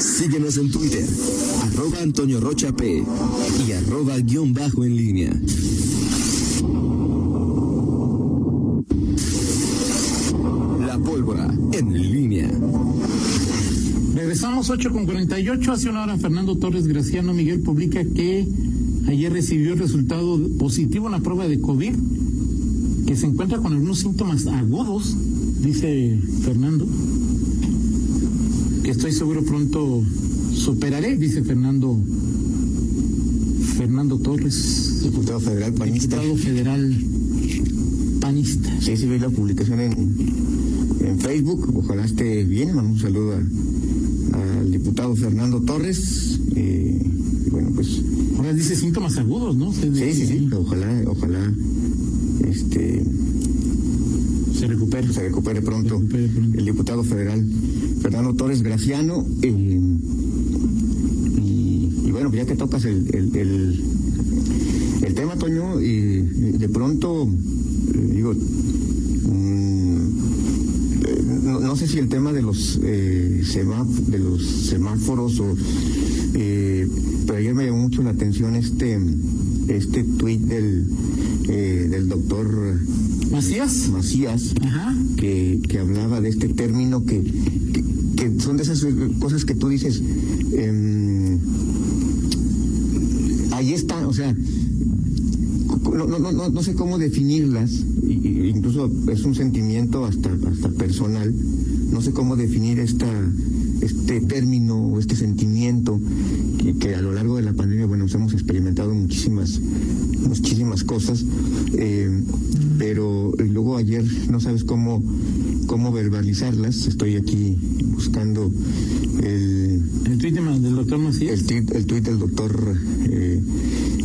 Síguenos en Twitter, arroba Antonio Rocha y arroba guion bajo en línea. La pólvora en línea. Regresamos 8 con 48. Hace una hora Fernando Torres Graciano Miguel publica que ayer recibió resultado positivo en la prueba de COVID, que se encuentra con algunos síntomas agudos, dice Fernando, que estoy seguro pronto superaré, dice Fernando Fernando Torres, Diputado federal panista. diputado federal panista. Sí, sí, vi la publicación en, en Facebook. Ojalá esté bien. Un saludo a- al diputado Fernando Torres. Eh, y bueno, pues sí, Ahora dice síntomas agudos, ¿no? Se- sí, sí. Ojalá, ojalá este, Se se recupere pronto Recupere pronto. el diputado federal Fernando Torres Graciano. eh, y, y bueno, pues ya que tocas el, el, el, el tema, Toño, y, de pronto, eh, digo, mm, eh, no, no sé si el tema de los, eh, de los semáforos o... eh, pero ayer me llamó mucho la atención este este tuit del, eh, del doctor Macías. Macías Ajá. que, que hablaba de este término que, son de esas cosas que tú dices, em, ahí está, o sea, no, no, no, no sé cómo definirlas, incluso es un sentimiento hasta, hasta personal, no sé cómo definir esta, este término o este sentimiento que, que a lo largo de la pandemia, bueno, pues hemos experimentado muchísimas, muchísimas cosas, eh, pero luego ayer no sabes cómo, cómo verbalizarlas, estoy aquí buscando el, El tuit de- del doctor Macías. el tuit, el tuit del doctor eh,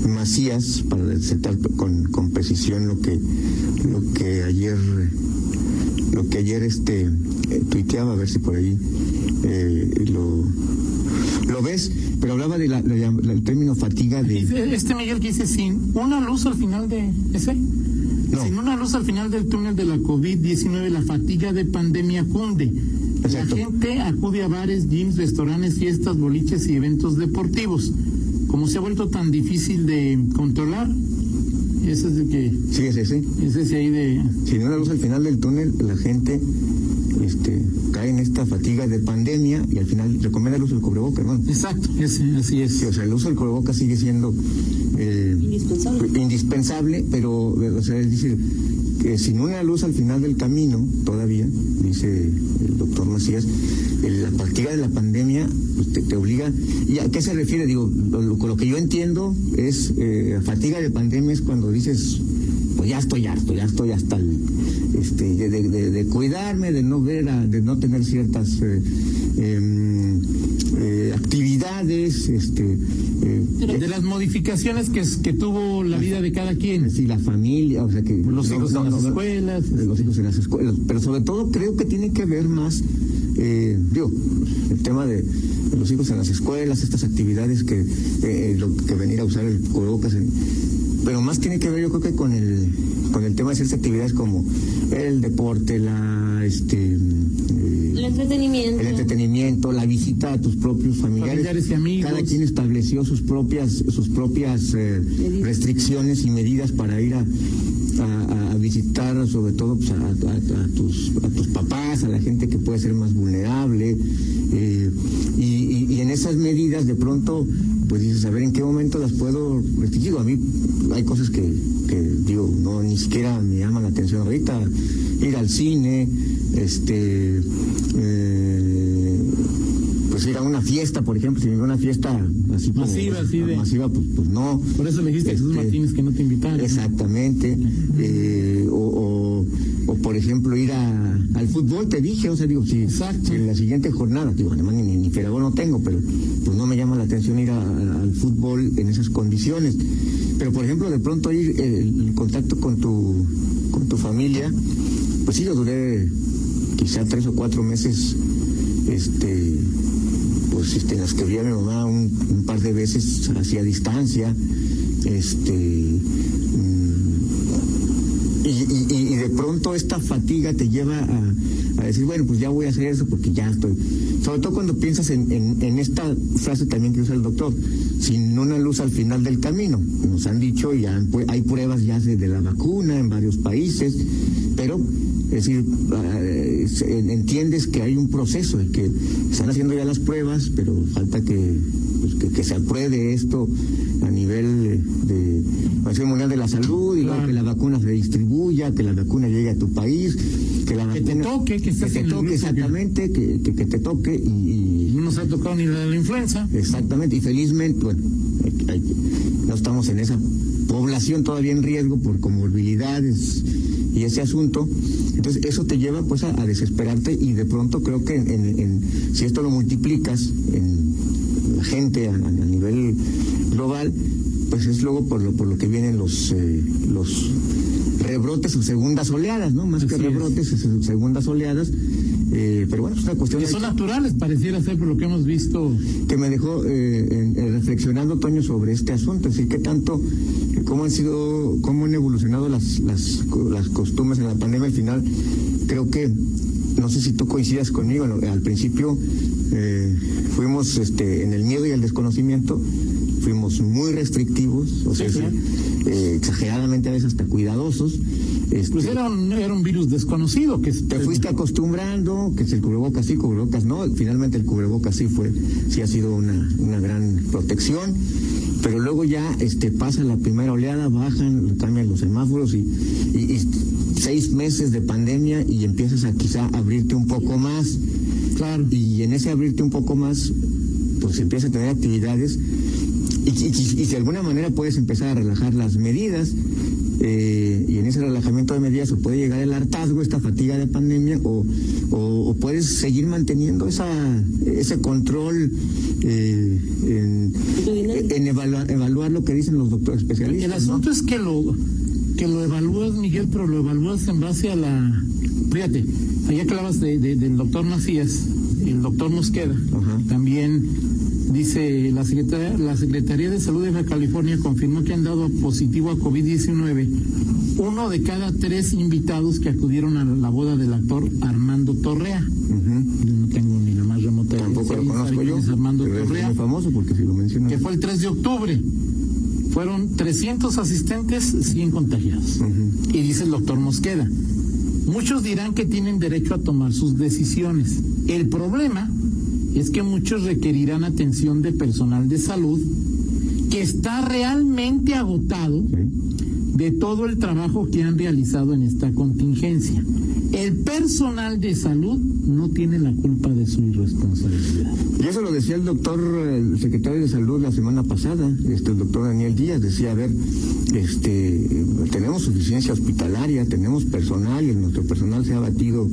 Macías para detallar con, con precisión lo que lo que ayer lo que ayer este eh, tuiteaba a ver si por ahí eh, lo lo ves pero hablaba de la, la- la- el término fatiga de este Miguel que dice sin una luz al final de ese. No. Sin una luz al final del túnel de la COVID-19, la fatiga de pandemia cunde. Exacto. La gente acude a bares, gyms, restaurantes, fiestas, boliches y eventos deportivos. Como se ha vuelto tan difícil de controlar, ese es el que, sí es ese ese es ahí de, sin una luz al final del túnel la gente este cae en esta fatiga de pandemia y al final recomienda el uso del cubrebocas hermano exacto, así es. Sí, o sea, el uso del cubrebocas sigue siendo eh, Indispensable. indispensable, pero o sea, es decir, que sin una luz al final del camino, todavía, dice el doctor Macías, el- la fatiga de la pandemia pues, te, te obliga. ¿Y a qué se refiere? Digo, lo, lo- con lo que yo entiendo es, eh, fatiga de pandemia es cuando dices, ya estoy harto, ya estoy hasta el, este, de, de- de- de cuidarme, de no ver, a- de no tener ciertas eh, em, eh, actividades, este, eh, De las modificaciones que, que tuvo la vida de cada quien. Sí, la familia, o sea que Los hijos no, en las no, escuelas. los hijos en las escuelas, pero sobre todo creo que tiene que ver más, eh, digo, el tema de, de los hijos en las escuelas, estas actividades que, eh, lo, que venir a usar el cubrebocas, en- pero más tiene que ver yo creo que con el con el tema de ciertas actividades como el deporte, la este eh, El entretenimiento. el entretenimiento, la visita a tus propios familiares. Familiares y amigos. Cada quien estableció sus propias, sus propias eh, restricciones y medidas para ir a, a- a visitar, sobre todo pues, a, a- a tus, a tus papás, a la gente que puede ser más vulnerable. eh, y, y- y en esas medidas, de pronto, pues dices, a ver en qué momento las puedo. Digo, A mí hay cosas que, que digo, no ni siquiera me llaman la atención ahorita. Ir al cine, este. eh, pues ir a una fiesta, por ejemplo, si me una fiesta así como- Masiva, así de- masiva, pues, pues no. Por eso le dijiste a Jesús Este, Martínez que no te invitaron. Exactamente. Eh, o, o, o, por ejemplo, ir a, al fútbol, te dije, o sea, digo, si, Exacto. en la siguiente jornada, digo, además ni, Ferago no tengo, pero pues no me llama la atención ir a- a- al fútbol en esas condiciones. Pero, por ejemplo, de pronto ir eh, el contacto con tu, con tu familia, pues sí, yo duré quizá tres o cuatro meses, este, pues este, en las que vi a mi mamá un, un par de veces hacia distancia, este, y, y- de pronto esta fatiga te lleva a, decir, bueno, pues ya voy a hacer eso porque ya estoy, sobre todo cuando piensas en, en, esta frase también que usa el doctor, sin una luz al final del camino. Nos han dicho, ya hay pruebas ya de la vacuna en varios países, pero es decir, eh, entiendes que hay un proceso y que están haciendo ya las pruebas, pero falta que, pues, que, se apruebe esto a nivel de Organización Mundial de la Salud, y que la vacuna se distribuya, que la vacuna llegue a tu país, que la vacuna... te toque, que, te toque exactamente, que, que, te toque y, No nos ha tocado ni la de la influenza. Exactamente, y felizmente, bueno, no estamos en esa población todavía en riesgo por comorbilidades y ese asunto. Entonces eso te lleva pues a, desesperarte y de pronto creo que en, si esto lo multiplicas en la gente a, nivel global, pues es luego por lo, por lo que vienen los, eh, los rebrotes o segundas oleadas, ¿no? Más que rebrotes, segundas oleadas. Eh, pero bueno, es una cuestión. Que son naturales, pareciera ser por lo que hemos visto. Que me dejó eh, reflexionando, Toño, sobre este asunto. Decir, qué tanto, cómo han sido, cómo han evolucionado las, las, las costumbres en la pandemia. Al final, creo que, no sé si tú coincidas conmigo, al principio eh, fuimos este, en el miedo y el desconocimiento, fuimos muy restrictivos, o sea, exageradamente a veces hasta cuidadosos. Este, pues era un, era un virus desconocido que te fuiste acostumbrando, que si el cubrebocas sí, cubrebocas no. Finalmente el cubrebocas sí fue, sí ha sido una, una gran protección. Pero luego ya este pasa la primera oleada, bajan, cambian los semáforos y, y, seis meses de pandemia y empiezas a quizá abrirte un poco más. Claro. Y en ese abrirte un poco más, pues empieza a tener actividades y, y, de alguna manera puedes empezar a relajar las medidas eh, y en ese relajamiento de medidas o puede llegar el hartazgo, esta fatiga de pandemia, o, o, puedes seguir manteniendo esa, ese control eh, en, evaluar, lo que dicen los doctores especialistas. El asunto es que lo, que lo evalúas, Miguel, pero lo evalúas en base a la... Fíjate, allá clavas de, del doctor Macías, el doctor Mosqueda, también Dice la Secretaría, la Secretaría de Salud de Baja California confirmó que han dado positivo a COVID-19 uno de cada tres invitados que acudieron a la boda del actor Armando Torrea. no tengo ni la más remota Tampoco lo conozco yo. Armando Torrea. Es famoso porque si lo mencionan. Que fue el 3 de octubre. Fueron 300 asistentes, 100 contagiados. Y dice el doctor Mosqueda. Muchos dirán que tienen derecho a tomar sus decisiones. El problema es que muchos requerirán atención de personal de salud que está realmente agotado de todo el trabajo que han realizado en esta contingencia. El personal de salud no tiene la culpa de su irresponsabilidad. Y eso lo decía el doctor, el secretario de salud la semana pasada, este, el doctor Daniel Díaz, decía, a ver, este, tenemos suficiencia hospitalaria, tenemos personal y nuestro personal se ha batido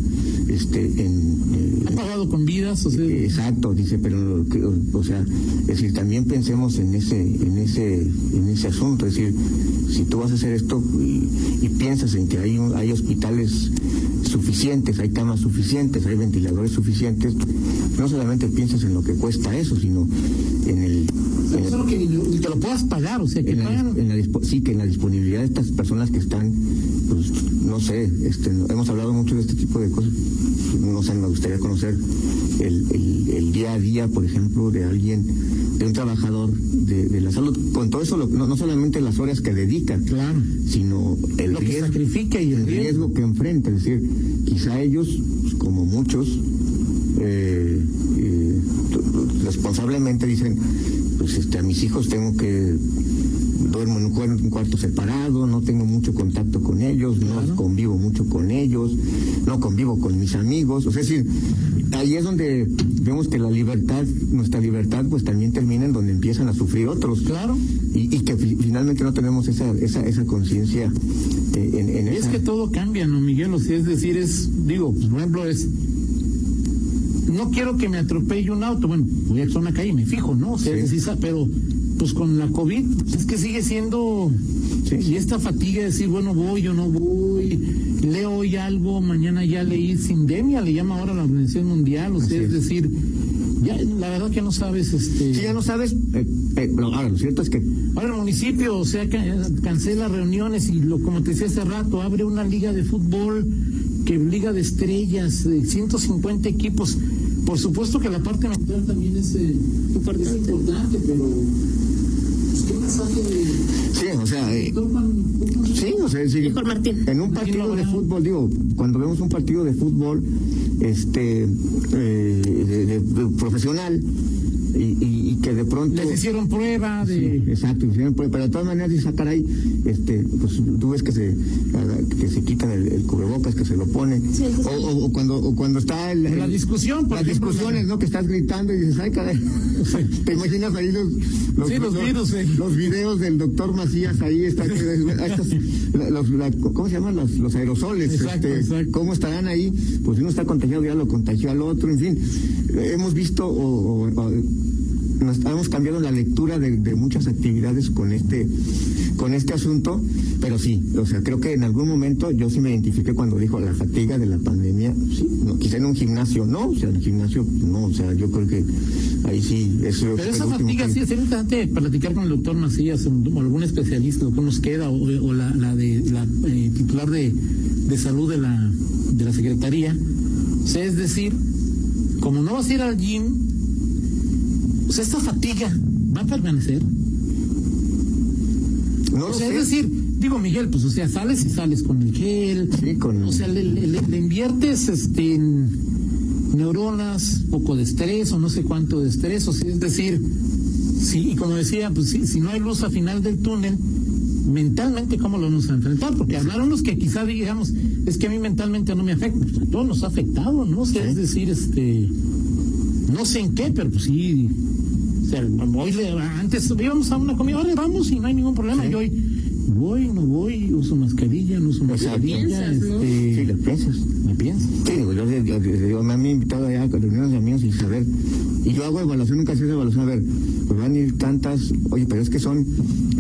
este, en... Eh, ha pagado con vidas, o sea... Exacto, dice, pero, o sea, es decir, también pensemos en ese, en ese, en ese asunto, es decir, si tú vas a hacer esto y, piensas en que hay, hay hospitales suficientes, hay camas suficientes, hay ventiladores suficientes, no solamente piensas en lo que cuesta eso, sino en el... que te lo puedas pagar, o sea, que sí, que en la disponibilidad de estas personas que están, pues, no sé, este, hemos hablado mucho de este tipo de cosas, no sé, me gustaría conocer el, el, día a día, por ejemplo, de alguien, de un trabajador de, la salud, con todo eso, no, solamente las horas que dedica, claro. sino el riesgo, que sacrifica y el, riesgo. que enfrenta, es decir, quizá ellos, pues, como muchos, eh, eh, responsablemente dicen, pues este, a mis hijos tengo que duermo en un cuarto separado, no tengo mucho contacto con ellos, no convivo mucho con ellos, no convivo con mis amigos, o sea, es decir, ahí es donde vemos que la libertad, nuestra libertad, pues también termina en donde empiezan a sufrir otros. Claro. Y, que finalmente no tenemos esa, esa, esa conciencia eh, en, Es que todo cambia, ¿no, Miguel? O sea, es decir, es, digo, por ejemplo, es no quiero que me atropelle un auto. Bueno, voy a una calle y me fijo, ¿no? O sea, pero pues con la COVID es que sigue siendo y esta fatiga de decir, bueno, voy o no voy, leo hoy algo, mañana ya leí sindemia, le llama ahora la Organización Mundial, o sea, es. decir, ya la verdad que no sabes este sí, ya no sabes eh, eh, ahora lo cierto es que ahora el municipio o sea cancela reuniones y lo como te decía hace rato abre una liga de fútbol que liga de estrellas de 150 equipos por supuesto que la parte mental también es, eh, Importante. es importante, pero ¿qué mensaje de Sí, o sea, eh, sí, o sea, en un partido de fútbol, digo, cuando vemos un partido de fútbol, este, eh, de- de- de profesional, y- y que de pronto... les hicieron prueba de Sí, exacto, hicieron prueba, pero de todas maneras dice, ah, caray, este, pues tú ves que se, que se quitan el, el cubrebocas, que se lo ponen, Sí, sí, sí. o, o- o cuando, o cuando está el, la el- discusión, por las ejemplo, discusiones, ¿no? Que estás gritando y dices, ay, caray, te imaginas ahí los, los, Sí, los virus, eh. los videos del doctor Macías ahí, está, estas- la- los- la- ¿cómo se llaman? Los, los aerosoles, Exacto, este, exacto. ¿cómo estarán ahí? Pues uno está contagiado, ya lo contagió al otro, en fin, hemos visto o- o- o- nos hemos cambiado la lectura de, de muchas actividades con este con este asunto, pero sí, o sea, creo que en algún momento yo sí me identifiqué cuando dijo la fatiga de la pandemia, sí, no, quizá en un gimnasio no, o sea, en el gimnasio no, o sea, yo creo que ahí sí, eso Pero esa fatiga que- sí sería interesante platicar con el doctor Macías o o algún especialista, lo que nos queda, o, o la, la de la eh, titular de, de salud de la, de la Secretaría. O sea, es decir, como no vas a ir al gym, o sea, esta fatiga va a permanecer. no O sea, sé. es decir, digo Miguel, pues o sea, sales y sales con el gel, Sí, con- o sea, le, le- le- le inviertes este en neuronas, poco de estrés o no sé cuánto de estrés, o sea, es decir, sí, y como decía, pues sí, si no hay luz al final del túnel, mentalmente cómo lo vamos a enfrentar, porque hablaron los que quizá digamos, es que a mí mentalmente no me afecta, pues a todos nos ha afectado, ¿no? O sea, es decir, este, no sé en qué, pero pues sí, sea, le- antes íbamos a una comida, ahora vamos y no hay ningún problema. Yo hoy voy, no voy, uso mascarilla, no uso Exacto. mascarilla. Piensas, ¿no? este, Sí, lo piensas. me pienso. Sí, digo, yo, yo- yo- yo- me han invitado allá a reuniones de amigos y saber, y yo hago evaluación, nunca sé evaluación, a ver, pues van a ir tantas, oye, pero es que son,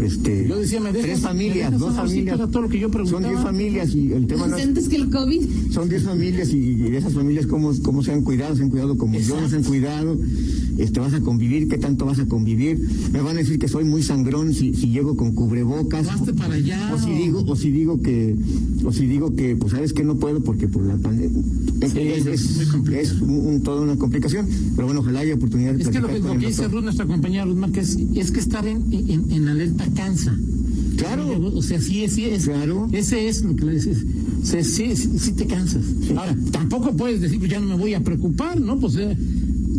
este, Yo decía, ¿me dejas- tres me familias, dejas dos? Sí, familias, era todo lo que yo son diez familias y el tema no es, Antes que el COVID. son diez familias y, y de esas familias cómo, cómo se han cuidado, se han cuidado como yo no se han cuidado, este, vas a convivir, qué tanto vas a convivir, me van a decir que soy muy sangrón si, si llego con cubrebocas, Hazte para allá. o si digo, o si digo que, o si digo que, pues sabes que no puedo porque por la pandemia. Sí, es, un- un- toda una complicación, pero bueno, ojalá haya oportunidad de Es que lo que, lo que dice. Ruth, nuestra compañera Ruth Márquez, es que estar en, en, en alerta cansa. Claro. O sea, sí, sí es. Claro. Ese es lo que le dices. O sea, sí, sí, sí te cansas. Ahora, tampoco puedes decir, pues ya no me voy a preocupar, ¿no? Pues eh,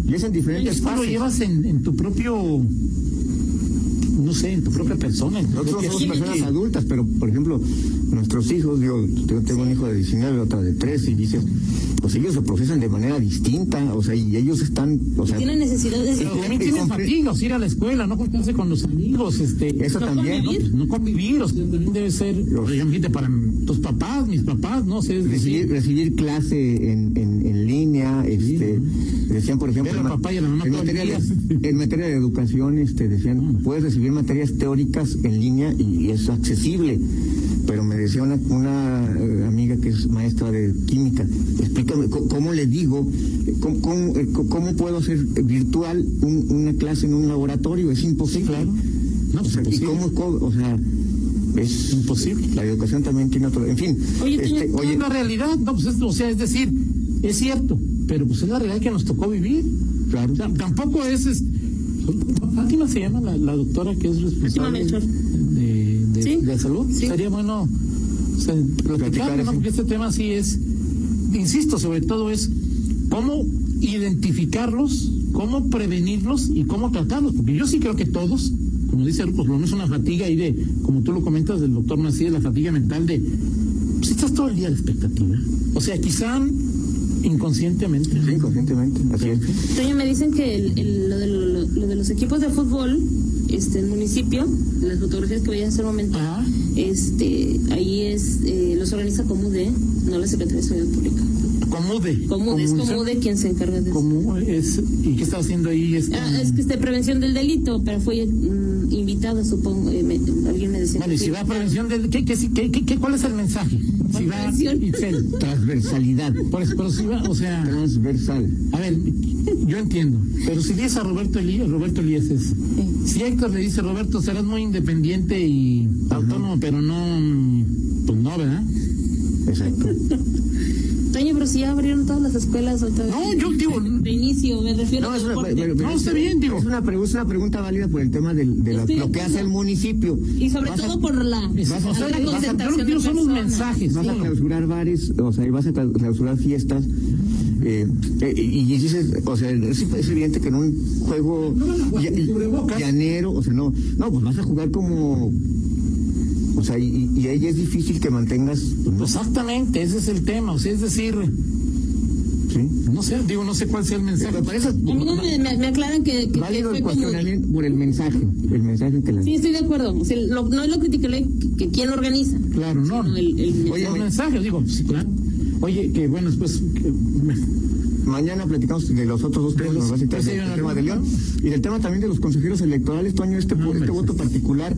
Y es en diferentes esto lo fases. llevas en, en tu propio. No sé, en tu propia persona. En tu Nosotros propia somos personas adultas, pero por ejemplo, nuestros hijos, yo tengo, tengo un hijo de 19, otra de 13, y dices, pues ellos se procesan de manera distinta, o sea, y ellos están, o sea, Tienen necesidades de. también tienen compre- fatiga, o sea, ir a la escuela, no juntarse con los amigos, este. Eso no también. convivir, No, no convivir, o sea, también debe ser. Imagínate, para tus papás, mis papás, no sé. recibir, recibir clase en, en, en línea, este, decían por ejemplo, Ver al en ma- papá y a la mamá en, materia de, en materia de educación, este, decían, puedes recibir materias teóricas en línea y, es accesible, pero me decía una, una eh, amiga que es maestra de química, explícame cómo, le digo, cómo, cómo, eh, cómo puedo hacer virtual un- una clase en un laboratorio, es imposible. claro. No, O sea, ¿y cómo, co- o sea, es Imposible. La educación también tiene otro, en fin. Oye, este, tiene- la realidad, no, pues es, o sea, es decir, es cierto, pero pues es la realidad que nos tocó vivir. claro. O sea, tampoco es, es- Fátima se llama la, la doctora que es responsable de, de, Sí, de salud. sí. Sería bueno o sea, Platicar platicar, ¿no? porque este tema sí es, insisto, sobre todo es cómo identificarlos, cómo prevenirlos y cómo tratarlos, porque yo sí creo que todos, como dice pues no es una fatiga ahí de, como tú lo comentas del doctor Macías, la fatiga mental de, pues estás todo el día la expectativa. O sea, quizá inconscientemente. Sí, conscientemente, así es. Toño, me dicen que el, el- lo, de, lo- lo de los equipos de fútbol, este, el municipio, las fotografías que voy a hacer un momento, Ajá. este, ahí es, eh, los organiza Comude, no la Secretaría de Seguridad Pública. Comude. Comude, es Comude. Quien se encarga de eso. ¿Cómo es? ¿Y qué está haciendo ahí? Este, Ah, es que es de prevención del delito, pero fue mm, invitada, supongo, eh, me- alguien me decía. Bueno, y si va a prevención del... ¿qué, qué, qué, qué- qué- cuál es el mensaje? Itzel. Transversalidad. Por eso, pero si va, o sea... Transversal. A ver, yo entiendo, pero si dices a Roberto Elías, Roberto Elías es... Si Héctor le dice, Roberto, serás muy independiente y autónomo, pero no... Pues no, ¿verdad? Exacto. Toño, pero si ya abrieron todas las escuelas ahorita. No, yo digo, De inicio, me refiero No, a es una, deporte. pero- pero No, es- está bien, digo. Es una, es una pregunta válida por el tema del, de lo, de lo que hace el municipio. Y sobre Vas a- todo por la, Es- Vas a- sea, la concentración son los mensajes. Vas a clausurar bares, o sea, y vas a cla- clausurar fiestas. eh, eh, y dices, o sea, es, es evidente que en un juego No ya- con cubrebocas. llanero, o sea, no, no, pues vas a jugar como, o sea, y, y ahí es difícil que mantengas, pues, no, Exactamente, ese es el tema. O sea, es decir, ¿sí? no sé, digo, no sé cuál sea el mensaje. Pero para eso, A mí no me, me- me aclaran que, que, que válido fue el como... cuestionamiento por el mensaje, el mensaje que la... Sí, estoy de acuerdo. O sea, lo- no es lo criticarle que, que quién organiza. Claro, no. el, el Oye, los oye. mensajes, digo, sí, claro. Oye, que bueno, después. que- Mañana platicamos de los otros dos temas, De los- nos vas a citar, pues, sí, del tema de León y del tema también de los consejeros electorales, Toño, este, No, este voto particular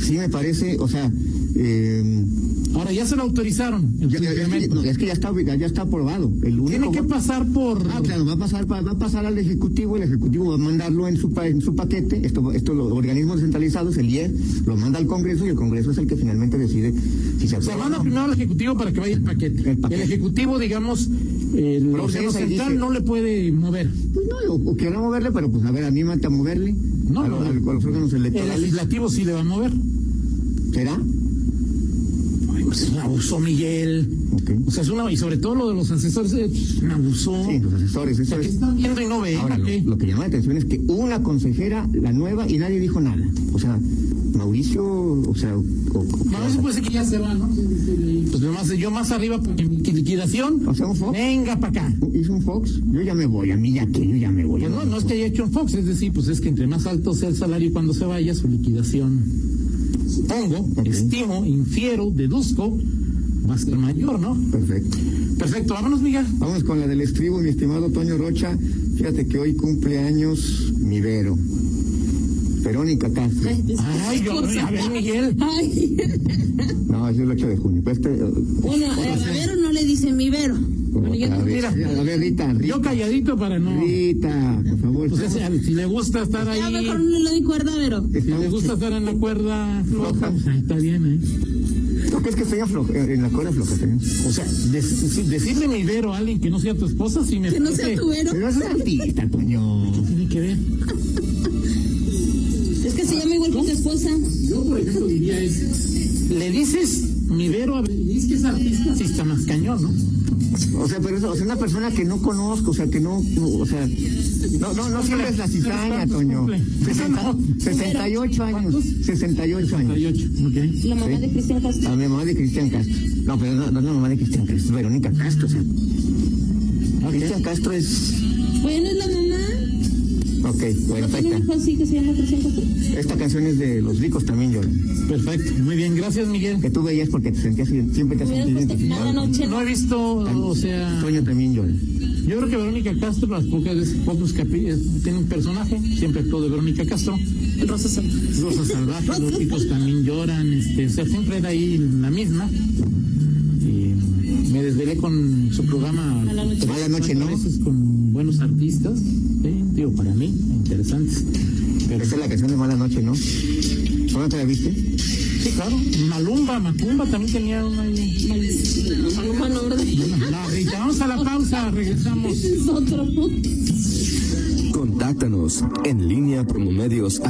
sí me parece, o sea, eh, Ahora ya se lo autorizaron. El ya- ya- es, que, incremento. no, es que ya está ya, ya está aprobado. El Tiene que pasar por. Ah, claro, va a pasar pa- va a pasar al ejecutivo, el ejecutivo va a mandarlo en su en su paquete, esto esto los organismos descentralizados, el IE lo manda al Congreso y el Congreso es el que finalmente decide si se Se manda primero al Ejecutivo para que vaya el paquete. El paquete. Ejecutivo, digamos, el y central dice- no le puede mover. Pues no, o, o quiera moverle, pero pues a ver, anímate a moverle No, los órganos El legislativo sí le va a mover. ¿Será? Ay, pues es un abuso, Miguel. O sea, es una. Y sobre todo lo de los asesores, es un abuso. Sí, los asesores, O eso es. están viendo y no ven. Ahora, ¿o lo, que llama la atención es que una consejera, la nueva, y nadie dijo nada. O sea, Mauricio, o sea, o- o- No, eso puede ser que ya se va, ¿no? Pues nomás yo más arriba porque liquidación. Un Fox. Venga para acá. hizo un Fox, yo ya me voy, a mí ya que yo ya me voy. Pues no, no es que haya hecho un Fox, es decir, pues es que entre más alto sea el salario cuando se vaya, su liquidación, supongo, Ok. estimo, infiero, deduzco, va a ser mayor, ¿no? Perfecto. Perfecto, vámonos, Miguel. Vamos con la del estribo, mi estimado Toño Rocha. Fíjate que hoy cumple años mi Vero. Verónica Castro. Ay, Ay, yo, a ver, Miguel. Ay. No, es el 8 de junio. Pues este, eh, Bueno, eh, a Vero no le dice mi Vero. Bueno, yo otra no- vez. mira. a ver, Rita, Rita. Yo calladito para no. Rita, por favor. Pues ese, si le gusta estar Ya ahí, mejor no le doy cuerda a Vero. si le gusta estar en la cuerda floja, pues ahí está bien, ¿eh? ¿Tú crees que estoy afloja- en la cuerda floja? O sea, de- si- decirle mi Vero a alguien que no sea tu esposa, sí me Que no sea tu Vero. Pero es artista, Toño. ¿Qué tiene que ver? Igual que tu esposa. Yo, por ejemplo, diría es, le dices mi Vero a Berenice que es artista, sí está más cañón, ¿no? O sea, pero es o sea, una persona que no conozco, o sea, que no, no, o sea, no, no, no siempre es la cizaña, ¿Cuántos Toño. cumple? Sesenta- No. 68 años, 68 años. 38, ok. La mamá Sí. de Cristian Castro. La mamá de Cristian Castro. No, pero no, no es la mamá de Cristian Castro, es Verónica Castro, o sea. Cristian Castro es. Bueno, es la mamá. Ok, ¿No perfecto. así que se llama? Esta canción es de los ricos también, yo. Perfecto, muy bien, gracias Miguel. Que tú veías porque te sentías, siempre te has sentido mala identificado. noche. No he visto, o sea, Toño también llora. yo creo que Verónica Castro, las pocas veces, pocos capítulos, tiene un personaje, siempre actuó de Verónica Castro. Rosa Santos. Rosa Salvaje, los chicos también lloran, este, o sea, siempre era ahí la misma. Y me desvelé con su programa. Noche. Mala noche, ¿no? A veces con buenos artistas. Digo, para mí, interesantes. Pero, Esa es la canción de Mala Noche, ¿no? ¿Cómo te la viste? sí, claro. Malumba, Macumba también tenía una. Maluma no, ¿verdad? No, Rita, vamos a la pausa, regresamos. Es otro. Contáctanos en línea promomedios